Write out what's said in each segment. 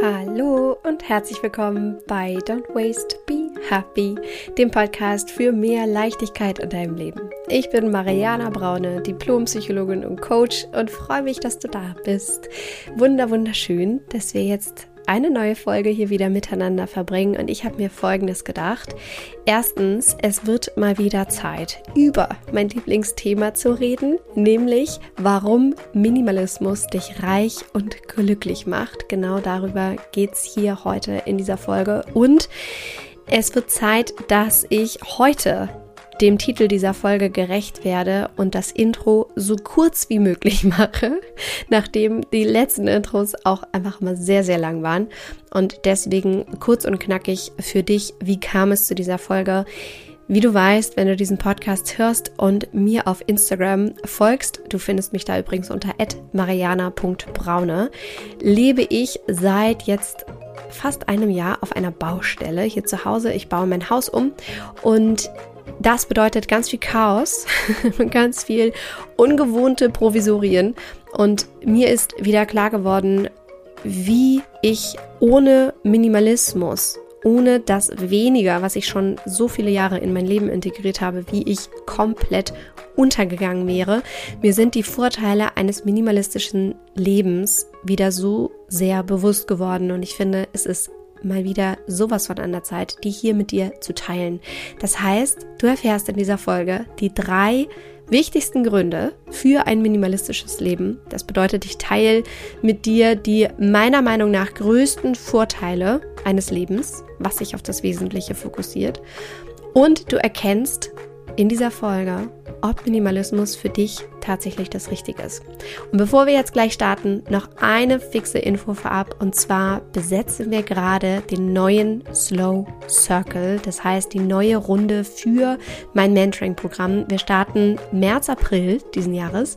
Hallo und herzlich willkommen bei Don't Waste, Be Happy, dem Podcast für mehr Leichtigkeit in deinem Leben. Ich bin Mariana Braune, Diplompsychologin und Coach und freue mich, dass du da bist. Wunder, wunderschön, dass wir jetzt eine neue Folge hier wieder miteinander verbringen und ich habe mir Folgendes gedacht. Erstens, es wird mal wieder Zeit, über mein Lieblingsthema zu reden, nämlich warum Minimalismus dich reich und glücklich macht. Genau darüber geht es hier heute in dieser Folge und es wird Zeit, dass ich heute dem Titel dieser Folge gerecht werde und das Intro so kurz wie möglich mache, nachdem die letzten Intros auch einfach mal sehr, sehr lang waren. Und deswegen kurz und knackig für dich, wie kam es zu dieser Folge? Wie du weißt, wenn du diesen Podcast hörst und mir auf Instagram folgst, du findest mich da übrigens unter mariana.braune, lebe ich seit jetzt fast einem Jahr auf einer Baustelle hier zu Hause. Ich baue mein Haus um und das bedeutet ganz viel Chaos, ganz viel ungewohnte Provisorien. Und mir ist wieder klar geworden, wie ich ohne Minimalismus, ohne das weniger, was ich schon so viele Jahre in mein Leben integriert habe, wie ich komplett untergegangen wäre. Mir sind die Vorteile eines minimalistischen Lebens wieder so sehr bewusst geworden und ich finde, es ist mal wieder sowas von an der Zeit, die hier mit dir zu teilen. Das heißt, du erfährst in dieser Folge die drei wichtigsten Gründe für ein minimalistisches Leben. Das bedeutet, ich teile mit dir die meiner Meinung nach größten Vorteile eines Lebens, was sich auf das Wesentliche fokussiert. Und du erkennst in dieser Folge, ob Minimalismus für dich tatsächlich das Richtige ist. Und bevor wir jetzt gleich starten, noch eine fixe Info vorab. Und zwar besetzen wir gerade den neuen Slow Circle. Das heißt, die neue Runde für mein Mentoring-Programm. Wir starten März, April diesen Jahres.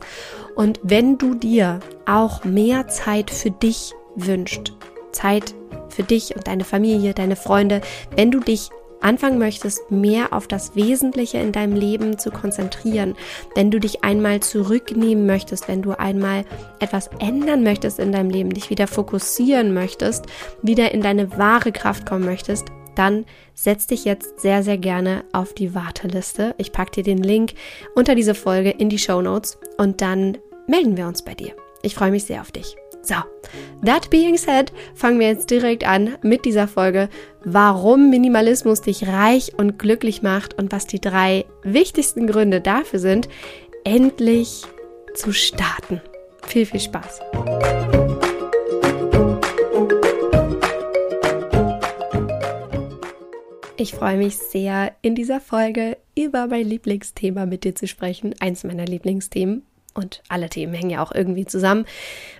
Und wenn du dir auch mehr Zeit für dich wünscht, Zeit für dich und deine Familie, deine Freunde, wenn du dich anfangen möchtest, mehr auf das Wesentliche in deinem Leben zu konzentrieren, wenn du dich einmal zurücknehmen möchtest, wenn du einmal etwas ändern möchtest in deinem Leben, dich wieder fokussieren möchtest, wieder in deine wahre Kraft kommen möchtest, dann setz dich jetzt sehr, sehr gerne auf die Warteliste. Ich packe dir den Link unter diese Folge in die Show Notes und dann melden wir uns bei dir. Ich freue mich sehr auf dich. So, that being said, fangen wir jetzt direkt an mit dieser Folge, warum Minimalismus dich reich und glücklich macht und was die drei wichtigsten Gründe dafür sind, endlich zu starten. Viel, viel Spaß. Ich freue mich sehr, in dieser Folge über mein Lieblingsthema mit dir zu sprechen. Eins meiner Lieblingsthemen, und alle Themen hängen ja auch irgendwie zusammen,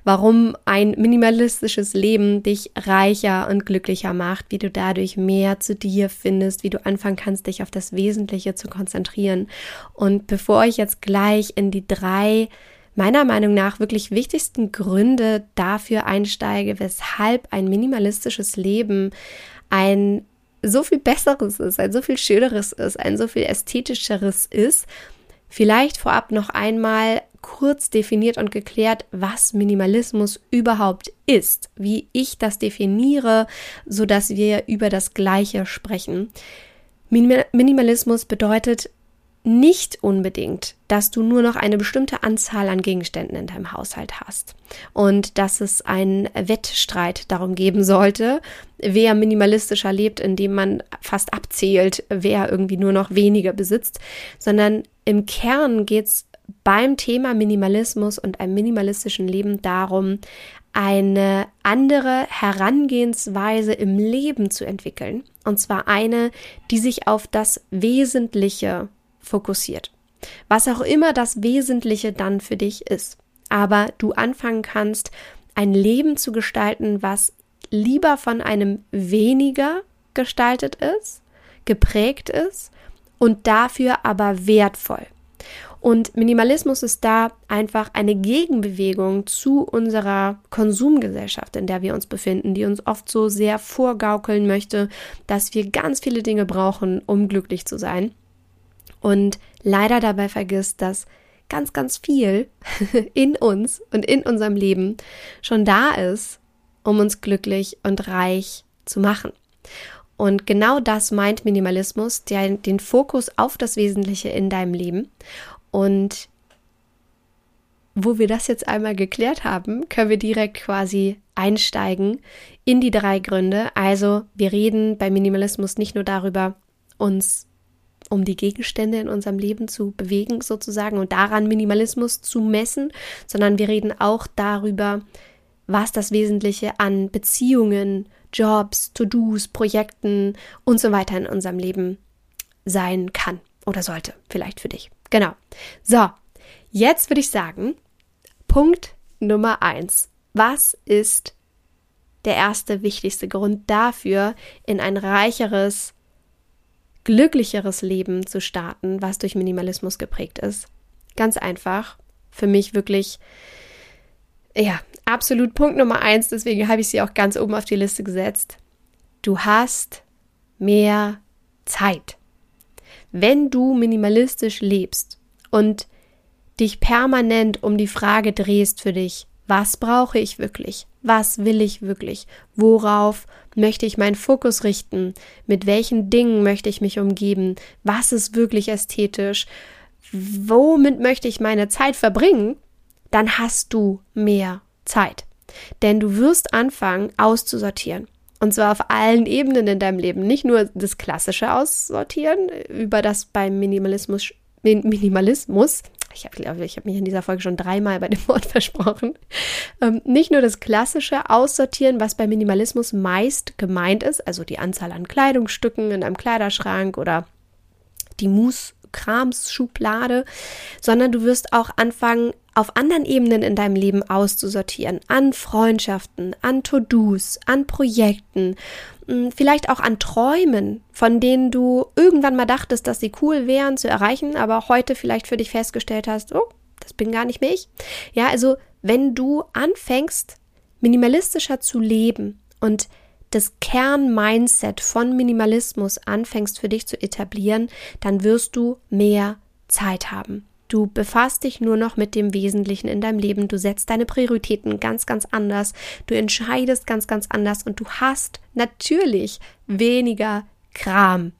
warum ein minimalistisches Leben dich reicher und glücklicher macht, wie du dadurch mehr zu dir findest, wie du anfangen kannst, dich auf das Wesentliche zu konzentrieren. Und bevor ich jetzt gleich in die drei meiner Meinung nach wirklich wichtigsten Gründe dafür einsteige, weshalb ein minimalistisches Leben ein so viel besseres ist, ein so viel schöneres ist, ein so viel ästhetischeres ist, Vielleicht vorab noch einmal kurz definiert und geklärt, was Minimalismus überhaupt ist, wie ich das definiere, so dass wir über das Gleiche sprechen. Minimalismus bedeutet nicht unbedingt, dass du nur noch eine bestimmte Anzahl an Gegenständen in deinem Haushalt hast und dass es einen Wettstreit darum geben sollte, wer minimalistischer lebt, indem man fast abzählt, wer irgendwie nur noch weniger besitzt, sondern im Kern geht es beim Thema Minimalismus und einem minimalistischen Leben darum, eine andere Herangehensweise im Leben zu entwickeln. Und zwar eine, die sich auf das Wesentliche fokussiert. Was auch immer das Wesentliche dann für dich ist. Aber du anfangen kannst, ein Leben zu gestalten, was lieber von einem weniger gestaltet ist, geprägt ist und dafür aber wertvoll. Und Minimalismus ist da einfach eine Gegenbewegung zu unserer Konsumgesellschaft, in der wir uns befinden, die uns oft so sehr vorgaukeln möchte, dass wir ganz viele Dinge brauchen, um glücklich zu sein und leider dabei vergisst, dass ganz, ganz viel in uns und in unserem Leben schon da ist, um uns glücklich und reich zu machen. Und genau das meint Minimalismus, der, den Fokus auf das Wesentliche in deinem Leben. Und wo wir das jetzt einmal geklärt haben, können wir direkt quasi einsteigen in die drei Gründe. Also wir reden bei Minimalismus nicht nur darüber, uns um die Gegenstände in unserem Leben zu bewegen sozusagen und daran Minimalismus zu messen, sondern wir reden auch darüber, was das Wesentliche an Beziehungen, Jobs, To-Dos, Projekten und so weiter in unserem Leben sein kann oder sollte, vielleicht für dich. Genau. So, jetzt würde ich sagen, Punkt Nummer eins. Was ist der erste wichtigste Grund dafür, in ein reicheres, glücklicheres Leben zu starten, was durch Minimalismus geprägt ist? Ganz einfach. Für mich wirklich, ja, absolut Punkt Nummer eins. Deswegen habe ich sie auch ganz oben auf die Liste gesetzt. Du hast mehr Zeit. Wenn du minimalistisch lebst und dich permanent um die Frage drehst für dich, was brauche ich wirklich? Was will ich wirklich? Worauf möchte ich meinen Fokus richten? Mit welchen Dingen möchte ich mich umgeben? Was ist wirklich ästhetisch? Womit möchte ich meine Zeit verbringen? Dann hast du mehr Zeit. Denn du wirst anfangen auszusortieren. Und zwar auf allen Ebenen in deinem Leben. Nicht nur das klassische Aussortieren, über das beim Minimalismus, Minimalismus ich glaube, ich habe mich in dieser Folge schon dreimal bei dem Wort versprochen. Ähm, nicht nur das klassische Aussortieren, was bei Minimalismus meist gemeint ist, also die Anzahl an Kleidungsstücken in einem Kleiderschrank oder die Mus Kramsschublade, sondern du wirst auch anfangen, auf anderen Ebenen in deinem Leben auszusortieren. An Freundschaften, an To-Dos, an Projekten, hm, vielleicht auch an Träumen, von denen du irgendwann mal dachtest, dass sie cool wären zu erreichen, aber heute vielleicht für dich festgestellt hast, oh, das bin gar nicht mehr ich. Ja, also wenn du anfängst, minimalistischer zu leben und das Kern-Mindset von Minimalismus anfängst für dich zu etablieren, dann wirst du mehr Zeit haben. Du befasst dich nur noch mit dem Wesentlichen in deinem Leben. Du setzt deine Prioritäten ganz, ganz anders. Du entscheidest ganz, ganz anders und du hast natürlich weniger Kram.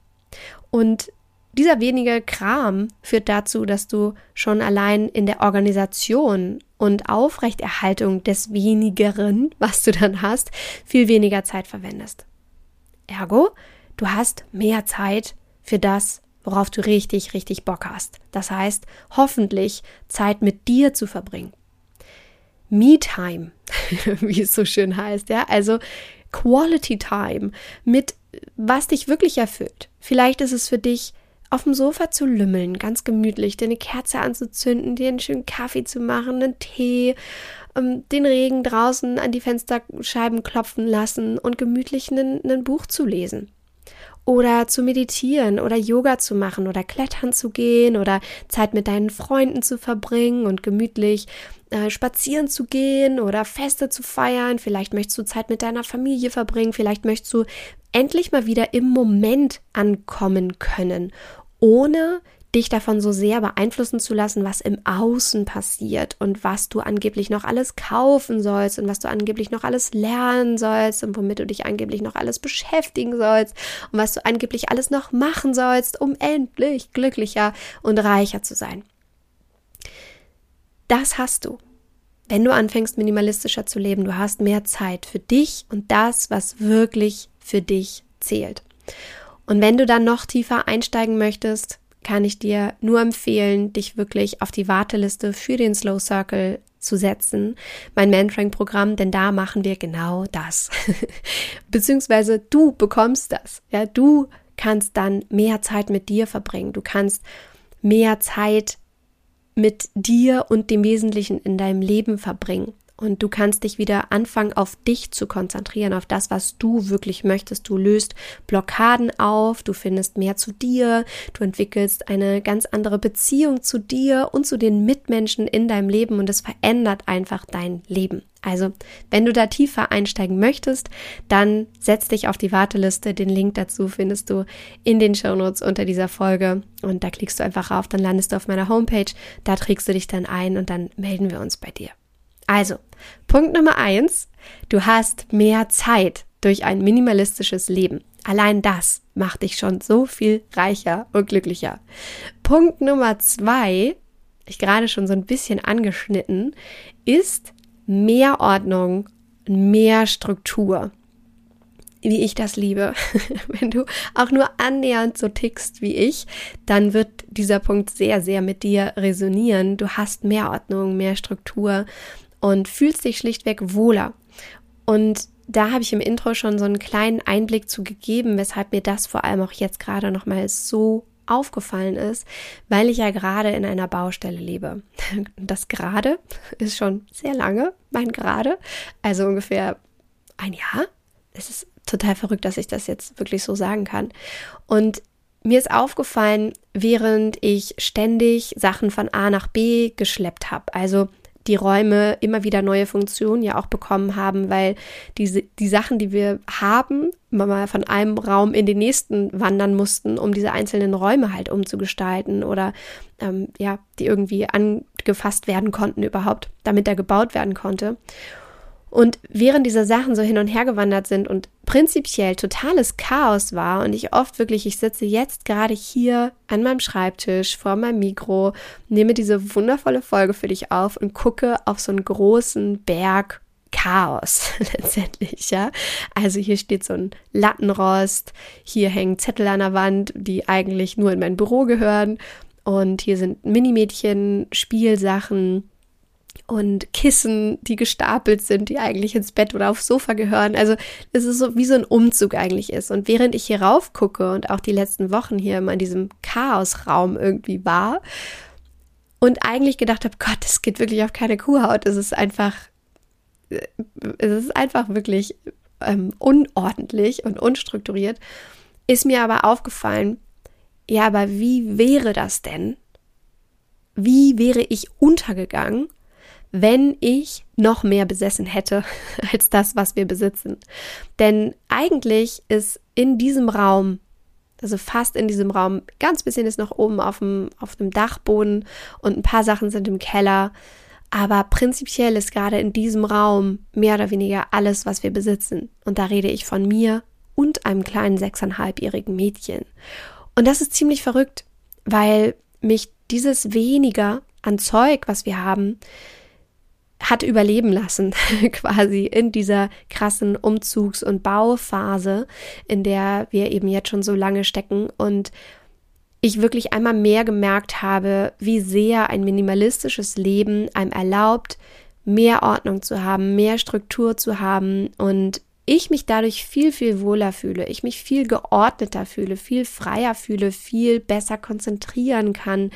Und dieser wenige Kram führt dazu, dass du schon allein in der Organisation und Aufrechterhaltung des wenigeren, was du dann hast, viel weniger Zeit verwendest. Ergo, du hast mehr Zeit für das, worauf du richtig, richtig Bock hast. Das heißt, hoffentlich Zeit mit dir zu verbringen. Me-Time, wie es so schön heißt, ja, also Quality Time mit was dich wirklich erfüllt. Vielleicht ist es für dich auf dem Sofa zu lümmeln, ganz gemütlich, dir eine Kerze anzuzünden, dir einen schönen Kaffee zu machen, einen Tee, ähm, den Regen draußen an die Fensterscheiben klopfen lassen und gemütlich ein Buch zu lesen. Oder zu meditieren oder Yoga zu machen oder klettern zu gehen oder Zeit mit deinen Freunden zu verbringen und gemütlich äh, spazieren zu gehen oder Feste zu feiern. Vielleicht möchtest du Zeit mit deiner Familie verbringen. Vielleicht möchtest du endlich mal wieder im Moment ankommen können ohne dich davon so sehr beeinflussen zu lassen, was im Außen passiert und was du angeblich noch alles kaufen sollst und was du angeblich noch alles lernen sollst und womit du dich angeblich noch alles beschäftigen sollst und was du angeblich alles noch machen sollst, um endlich glücklicher und reicher zu sein. Das hast du. Wenn du anfängst, minimalistischer zu leben, du hast mehr Zeit für dich und das, was wirklich für dich zählt. Und wenn du dann noch tiefer einsteigen möchtest, kann ich dir nur empfehlen, dich wirklich auf die Warteliste für den Slow Circle zu setzen, mein Mentoring-Programm, denn da machen wir genau das. Beziehungsweise du bekommst das. Ja, du kannst dann mehr Zeit mit dir verbringen. Du kannst mehr Zeit mit dir und dem Wesentlichen in deinem Leben verbringen. Und du kannst dich wieder anfangen, auf dich zu konzentrieren, auf das, was du wirklich möchtest. Du löst Blockaden auf, du findest mehr zu dir, du entwickelst eine ganz andere Beziehung zu dir und zu den Mitmenschen in deinem Leben und es verändert einfach dein Leben. Also, wenn du da tiefer einsteigen möchtest, dann setz dich auf die Warteliste. Den Link dazu findest du in den Shownotes unter dieser Folge und da klickst du einfach auf, dann landest du auf meiner Homepage, da trägst du dich dann ein und dann melden wir uns bei dir. Also, Punkt Nummer eins, du hast mehr Zeit durch ein minimalistisches Leben. Allein das macht dich schon so viel reicher und glücklicher. Punkt Nummer zwei, ich gerade schon so ein bisschen angeschnitten, ist mehr Ordnung, mehr Struktur. Wie ich das liebe. Wenn du auch nur annähernd so tickst wie ich, dann wird dieser Punkt sehr, sehr mit dir resonieren. Du hast mehr Ordnung, mehr Struktur und fühlst dich schlichtweg wohler. Und da habe ich im Intro schon so einen kleinen Einblick zu gegeben, weshalb mir das vor allem auch jetzt gerade nochmal so aufgefallen ist, weil ich ja gerade in einer Baustelle lebe. Das gerade ist schon sehr lange, mein gerade, also ungefähr ein Jahr. Es ist total verrückt, dass ich das jetzt wirklich so sagen kann. Und mir ist aufgefallen, während ich ständig Sachen von A nach B geschleppt habe, also die Räume immer wieder neue Funktionen ja auch bekommen haben, weil diese, die Sachen, die wir haben, mal von einem Raum in den nächsten wandern mussten, um diese einzelnen Räume halt umzugestalten oder ähm, ja, die irgendwie angefasst werden konnten überhaupt, damit er gebaut werden konnte. Und während diese Sachen so hin und her gewandert sind und prinzipiell totales Chaos war und ich oft wirklich, ich sitze jetzt gerade hier an meinem Schreibtisch vor meinem Mikro, nehme diese wundervolle Folge für dich auf und gucke auf so einen großen Berg Chaos letztendlich, ja. Also hier steht so ein Lattenrost, hier hängen Zettel an der Wand, die eigentlich nur in mein Büro gehören und hier sind Minimädchen, Spielsachen, und Kissen, die gestapelt sind, die eigentlich ins Bett oder aufs Sofa gehören. Also es ist so wie so ein Umzug eigentlich ist. Und während ich hier rauf gucke und auch die letzten Wochen hier immer in diesem Chaosraum irgendwie war und eigentlich gedacht habe, Gott, es geht wirklich auf keine Kuhhaut. Es ist einfach, es ist einfach wirklich ähm, unordentlich und unstrukturiert, ist mir aber aufgefallen, ja, aber wie wäre das denn? Wie wäre ich untergegangen, wenn ich noch mehr besessen hätte als das, was wir besitzen. Denn eigentlich ist in diesem Raum, also fast in diesem Raum, ganz bisschen ist noch oben auf dem, auf dem Dachboden und ein paar Sachen sind im Keller. Aber prinzipiell ist gerade in diesem Raum mehr oder weniger alles, was wir besitzen. Und da rede ich von mir und einem kleinen sechseinhalbjährigen Mädchen. Und das ist ziemlich verrückt, weil mich dieses weniger an Zeug, was wir haben, hat überleben lassen, quasi in dieser krassen Umzugs- und Bauphase, in der wir eben jetzt schon so lange stecken und ich wirklich einmal mehr gemerkt habe, wie sehr ein minimalistisches Leben einem erlaubt, mehr Ordnung zu haben, mehr Struktur zu haben und ich mich dadurch viel, viel wohler fühle, ich mich viel geordneter fühle, viel freier fühle, viel besser konzentrieren kann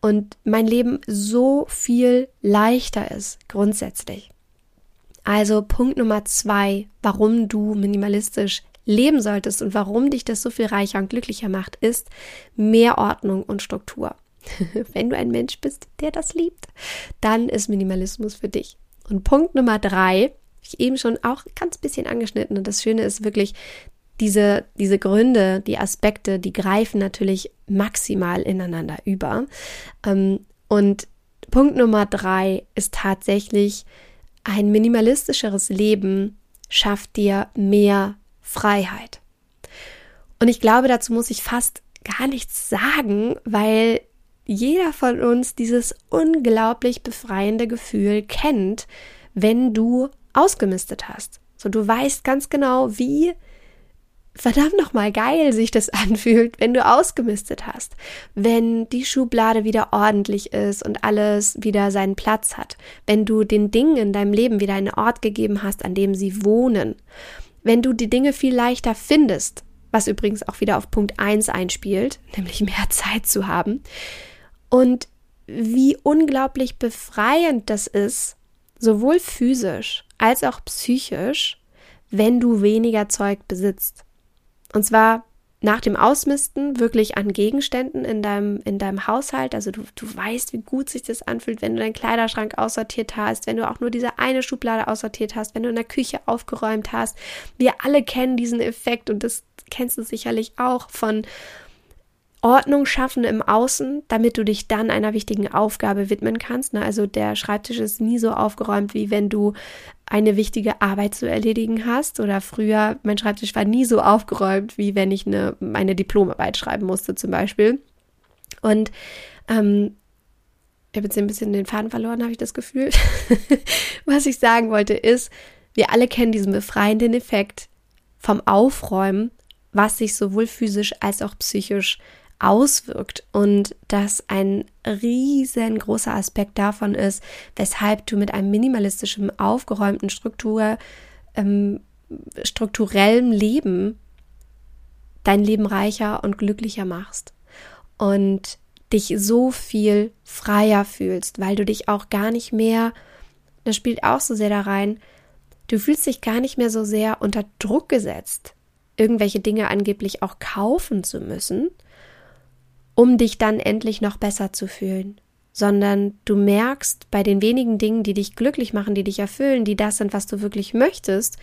und mein Leben so viel leichter ist, grundsätzlich. Also Punkt Nummer zwei, warum du minimalistisch leben solltest und warum dich das so viel reicher und glücklicher macht, ist mehr Ordnung und Struktur. Wenn du ein Mensch bist, der das liebt, dann ist Minimalismus für dich. Und Punkt Nummer drei, ich eben schon auch ganz bisschen angeschnitten. Und das Schöne ist wirklich, diese, diese Gründe, die Aspekte, die greifen natürlich maximal ineinander über. Ähm, und Punkt Nummer drei ist tatsächlich, ein minimalistischeres Leben schafft dir mehr Freiheit. Und ich glaube, dazu muss ich fast gar nichts sagen, weil jeder von uns dieses unglaublich befreiende Gefühl kennt, wenn du ausgemistet hast. So, du weißt ganz genau, wie verdammt nochmal geil sich das anfühlt, wenn du ausgemistet hast, wenn die Schublade wieder ordentlich ist und alles wieder seinen Platz hat, wenn du den Dingen in deinem Leben wieder einen Ort gegeben hast, an dem sie wohnen, wenn du die Dinge viel leichter findest, was übrigens auch wieder auf Punkt 1 einspielt, nämlich mehr Zeit zu haben, und wie unglaublich befreiend das ist, sowohl physisch als auch psychisch, wenn du weniger Zeug besitzt. Und zwar nach dem Ausmisten wirklich an Gegenständen in deinem, in deinem Haushalt. Also du, du weißt, wie gut sich das anfühlt, wenn du deinen Kleiderschrank aussortiert hast, wenn du auch nur diese eine Schublade aussortiert hast, wenn du in der Küche aufgeräumt hast. Wir alle kennen diesen Effekt und das kennst du sicherlich auch von Ordnung schaffen im Außen, damit du dich dann einer wichtigen Aufgabe widmen kannst. Ne? Also der Schreibtisch ist nie so aufgeräumt, wie wenn du eine wichtige Arbeit zu erledigen hast. Oder früher, mein Schreibtisch war nie so aufgeräumt, wie wenn ich eine, meine Diplomarbeit schreiben musste zum Beispiel. Und ähm, ich habe jetzt ein bisschen den Faden verloren, habe ich das Gefühl. Was ich sagen wollte ist, wir alle kennen diesen befreienden Effekt vom Aufräumen, was sich sowohl physisch als auch psychisch auswirkt und dass ein riesengroßer Aspekt davon ist, weshalb du mit einem minimalistischen, aufgeräumten Struktur, ähm, strukturellem Leben dein Leben reicher und glücklicher machst und dich so viel freier fühlst, weil du dich auch gar nicht mehr, das spielt auch so sehr da rein, du fühlst dich gar nicht mehr so sehr unter Druck gesetzt, irgendwelche Dinge angeblich auch kaufen zu müssen, um dich dann endlich noch besser zu fühlen, sondern du merkst bei den wenigen Dingen, die dich glücklich machen, die dich erfüllen, die das sind, was du wirklich möchtest,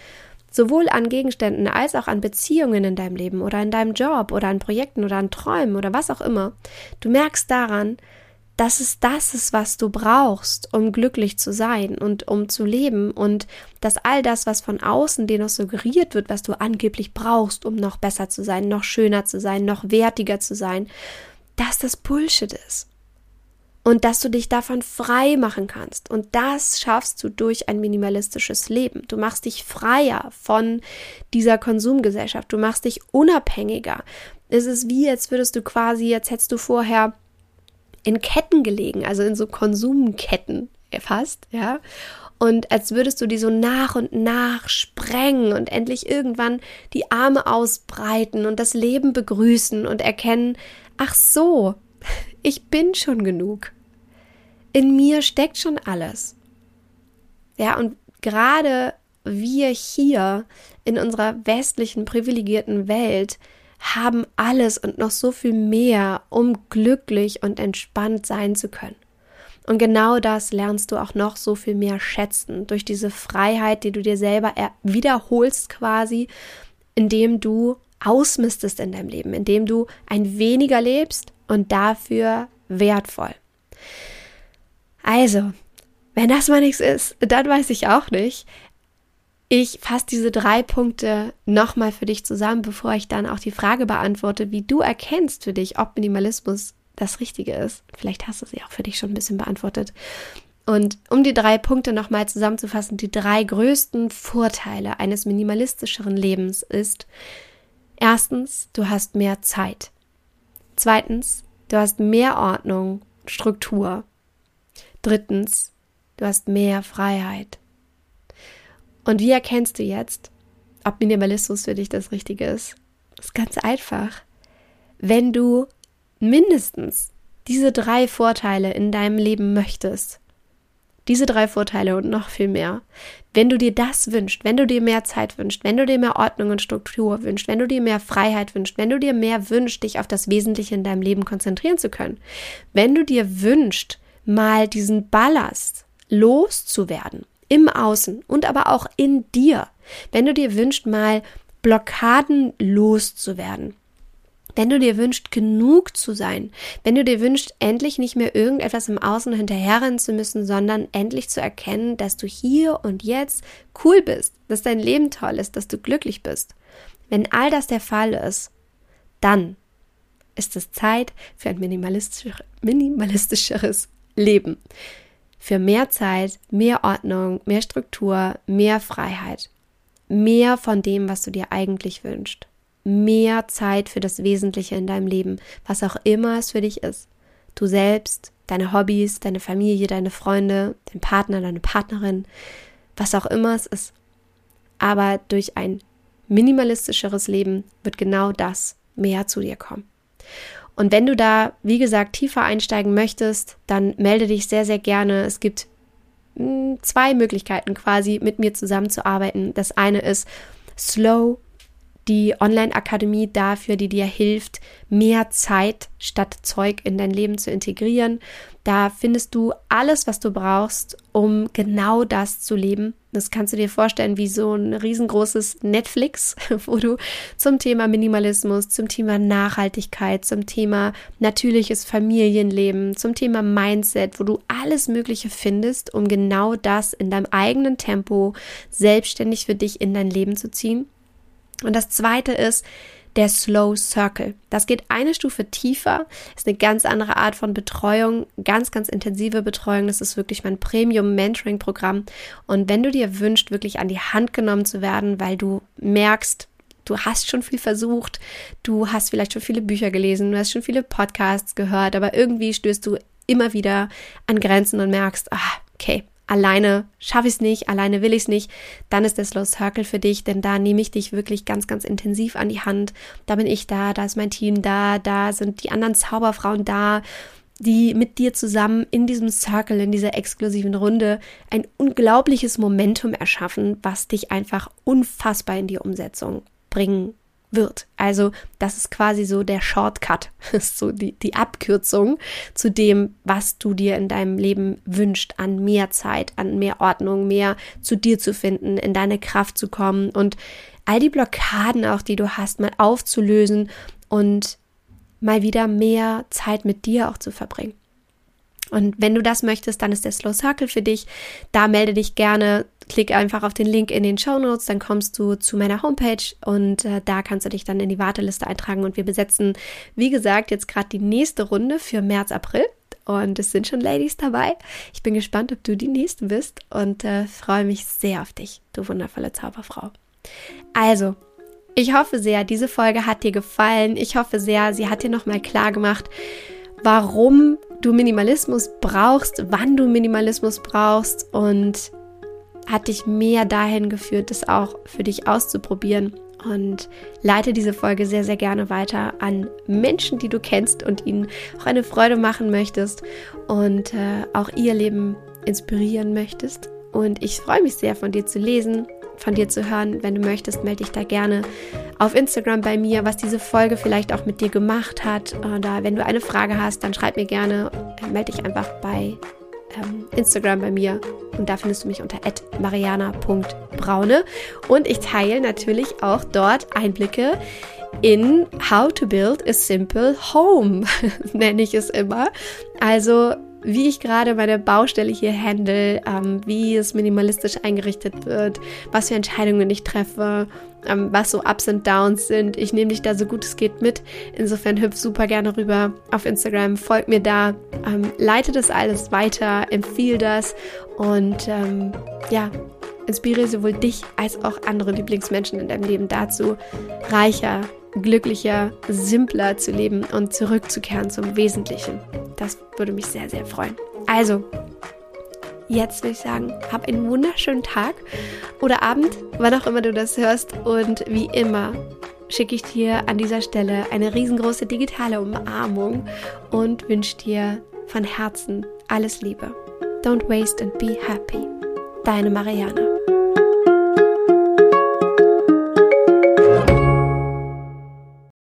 sowohl an Gegenständen als auch an Beziehungen in deinem Leben oder in deinem Job oder an Projekten oder an Träumen oder was auch immer. Du merkst daran, dass es das ist, was du brauchst, um glücklich zu sein und um zu leben und dass all das, was von außen dir noch suggeriert wird, was du angeblich brauchst, um noch besser zu sein, noch schöner zu sein, noch wertiger zu sein, dass das Bullshit ist. Und dass du dich davon frei machen kannst. Und das schaffst du durch ein minimalistisches Leben. Du machst dich freier von dieser Konsumgesellschaft. Du machst dich unabhängiger. Es ist wie, als würdest du quasi, jetzt hättest du vorher in Ketten gelegen, also in so Konsumketten erfasst, ja. Und als würdest du die so nach und nach sprengen und endlich irgendwann die Arme ausbreiten und das Leben begrüßen und erkennen, ach so, ich bin schon genug. In mir steckt schon alles. Ja, und gerade wir hier in unserer westlichen privilegierten Welt haben alles und noch so viel mehr, um glücklich und entspannt sein zu können. Und genau das lernst du auch noch so viel mehr schätzen durch diese Freiheit, die du dir selber wiederholst quasi, indem du ausmistest in deinem Leben, indem du ein weniger lebst und dafür wertvoll. Also, wenn das mal nichts ist, dann weiß ich auch nicht. Ich fasse diese drei Punkte nochmal für dich zusammen, bevor ich dann auch die Frage beantworte, wie du erkennst für dich, ob Minimalismus das Richtige ist. Vielleicht hast du sie auch für dich schon ein bisschen beantwortet. Und um die drei Punkte nochmal zusammenzufassen, die drei größten Vorteile eines minimalistischeren Lebens ist, Erstens, du hast mehr Zeit. Zweitens, du hast mehr Ordnung, Struktur. Drittens, du hast mehr Freiheit. Und wie erkennst du jetzt, ob Minimalismus für dich das Richtige ist? Das ist ganz einfach. Wenn du mindestens diese drei Vorteile in deinem Leben möchtest, diese drei Vorteile und noch viel mehr. Wenn du dir das wünschst, wenn du dir mehr Zeit wünschst, wenn du dir mehr Ordnung und Struktur wünschst, wenn du dir mehr Freiheit wünschst, wenn du dir mehr wünschst, dich auf das Wesentliche in deinem Leben konzentrieren zu können, wenn du dir wünschst, mal diesen Ballast loszuwerden, im Außen und aber auch in dir, wenn du dir wünschst, mal Blockaden loszuwerden, wenn du dir wünschst, genug zu sein, wenn du dir wünschst, endlich nicht mehr irgendetwas im Außen hinterherrennen zu müssen, sondern endlich zu erkennen, dass du hier und jetzt cool bist, dass dein Leben toll ist, dass du glücklich bist. Wenn all das der Fall ist, dann ist es Zeit für ein minimalistischer, minimalistischeres Leben. Für mehr Zeit, mehr Ordnung, mehr Struktur, mehr Freiheit. Mehr von dem, was du dir eigentlich wünschst mehr Zeit für das Wesentliche in deinem Leben, was auch immer es für dich ist. Du selbst, deine Hobbys, deine Familie, deine Freunde, dein Partner, deine Partnerin, was auch immer es ist. Aber durch ein minimalistischeres Leben wird genau das mehr zu dir kommen. Und wenn du da, wie gesagt, tiefer einsteigen möchtest, dann melde dich sehr, sehr gerne. Es gibt hm, zwei Möglichkeiten quasi, mit mir zusammenzuarbeiten. Das eine ist Slow die Online-Akademie dafür, die dir hilft, mehr Zeit statt Zeug in dein Leben zu integrieren. Da findest du alles, was du brauchst, um genau das zu leben. Das kannst du dir vorstellen wie so ein riesengroßes Netflix, wo du zum Thema Minimalismus, zum Thema Nachhaltigkeit, zum Thema natürliches Familienleben, zum Thema Mindset, wo du alles Mögliche findest, um genau das in deinem eigenen Tempo selbstständig für dich in dein Leben zu ziehen. Und das zweite ist, der Slow Circle. Das geht eine Stufe tiefer, ist eine ganz andere Art von Betreuung, ganz, ganz intensive Betreuung. Das ist wirklich mein Premium-Mentoring-Programm. Und wenn du dir wünschst, wirklich an die Hand genommen zu werden, weil du merkst, du hast schon viel versucht, du hast vielleicht schon viele Bücher gelesen, du hast schon viele Podcasts gehört, aber irgendwie stößt du immer wieder an Grenzen und merkst, ah, okay, alleine schaffe ich es nicht, alleine will ich es nicht, dann ist der Slow Circle für dich, denn da nehme ich dich wirklich ganz, ganz intensiv an die Hand. Da bin ich da, da ist mein Team da, da sind die anderen Zauberfrauen da, die mit dir zusammen in diesem Circle, in dieser exklusiven Runde ein unglaubliches Momentum erschaffen, was dich einfach unfassbar in die Umsetzung bringen wird. Also das ist quasi so der Shortcut, so die, die Abkürzung zu dem, was du dir in deinem Leben wünscht, an mehr Zeit, an mehr Ordnung, mehr zu dir zu finden, in deine Kraft zu kommen und all die Blockaden auch, die du hast, mal aufzulösen und mal wieder mehr Zeit mit dir auch zu verbringen. Und wenn du das möchtest, dann ist der Slow Circle für dich. Da melde dich gerne. Klick einfach auf den Link in den Show Notes, dann kommst du zu meiner Homepage und äh, da kannst du dich dann in die Warteliste eintragen und wir besetzen, wie gesagt, jetzt gerade die nächste Runde für März, April. Und es sind schon Ladies dabei. Ich bin gespannt, ob du die nächste bist und äh, freue mich sehr auf dich, du wundervolle Zauberfrau. Also, ich hoffe sehr, diese Folge hat dir gefallen. Ich hoffe sehr, sie hat dir nochmal klar gemacht, warum du Minimalismus brauchst, wann du Minimalismus brauchst und hat dich mehr dahin geführt, das auch für dich auszuprobieren. Und leite diese Folge sehr, sehr gerne weiter an Menschen, die du kennst und ihnen auch eine Freude machen möchtest und äh, auch ihr Leben inspirieren möchtest. Und ich freue mich sehr, von dir zu lesen, von dir zu hören. Wenn du möchtest, melde dich da gerne auf Instagram bei mir, was diese Folge vielleicht auch mit dir gemacht hat. Oder wenn du eine Frage hast, dann schreib mir gerne, melde dich einfach bei ähm, Instagram bei mir. Und da findest du mich unter mariana.braune. Und ich teile natürlich auch dort Einblicke in How to Build a Simple Home, nenne ich es immer. Also wie ich gerade meine Baustelle hier handle, ähm, wie es minimalistisch eingerichtet wird, was für Entscheidungen ich treffe, ähm, was so Ups und Downs sind. Ich nehme dich da so gut es geht mit. Insofern hüpf super gerne rüber auf Instagram, folg mir da, ähm, leite das alles weiter, empfehle das und ähm, ja, inspiriere sowohl dich als auch andere Lieblingsmenschen in deinem Leben dazu, reicher, glücklicher, simpler zu leben und zurückzukehren zum Wesentlichen. Das würde mich sehr, sehr freuen. Also, jetzt würde ich sagen, hab einen wunderschönen Tag oder Abend, wann auch immer du das hörst. Und wie immer schicke ich dir an dieser Stelle eine riesengroße digitale Umarmung und wünsche dir von Herzen alles Liebe. Don't waste and be happy. Deine Marianne.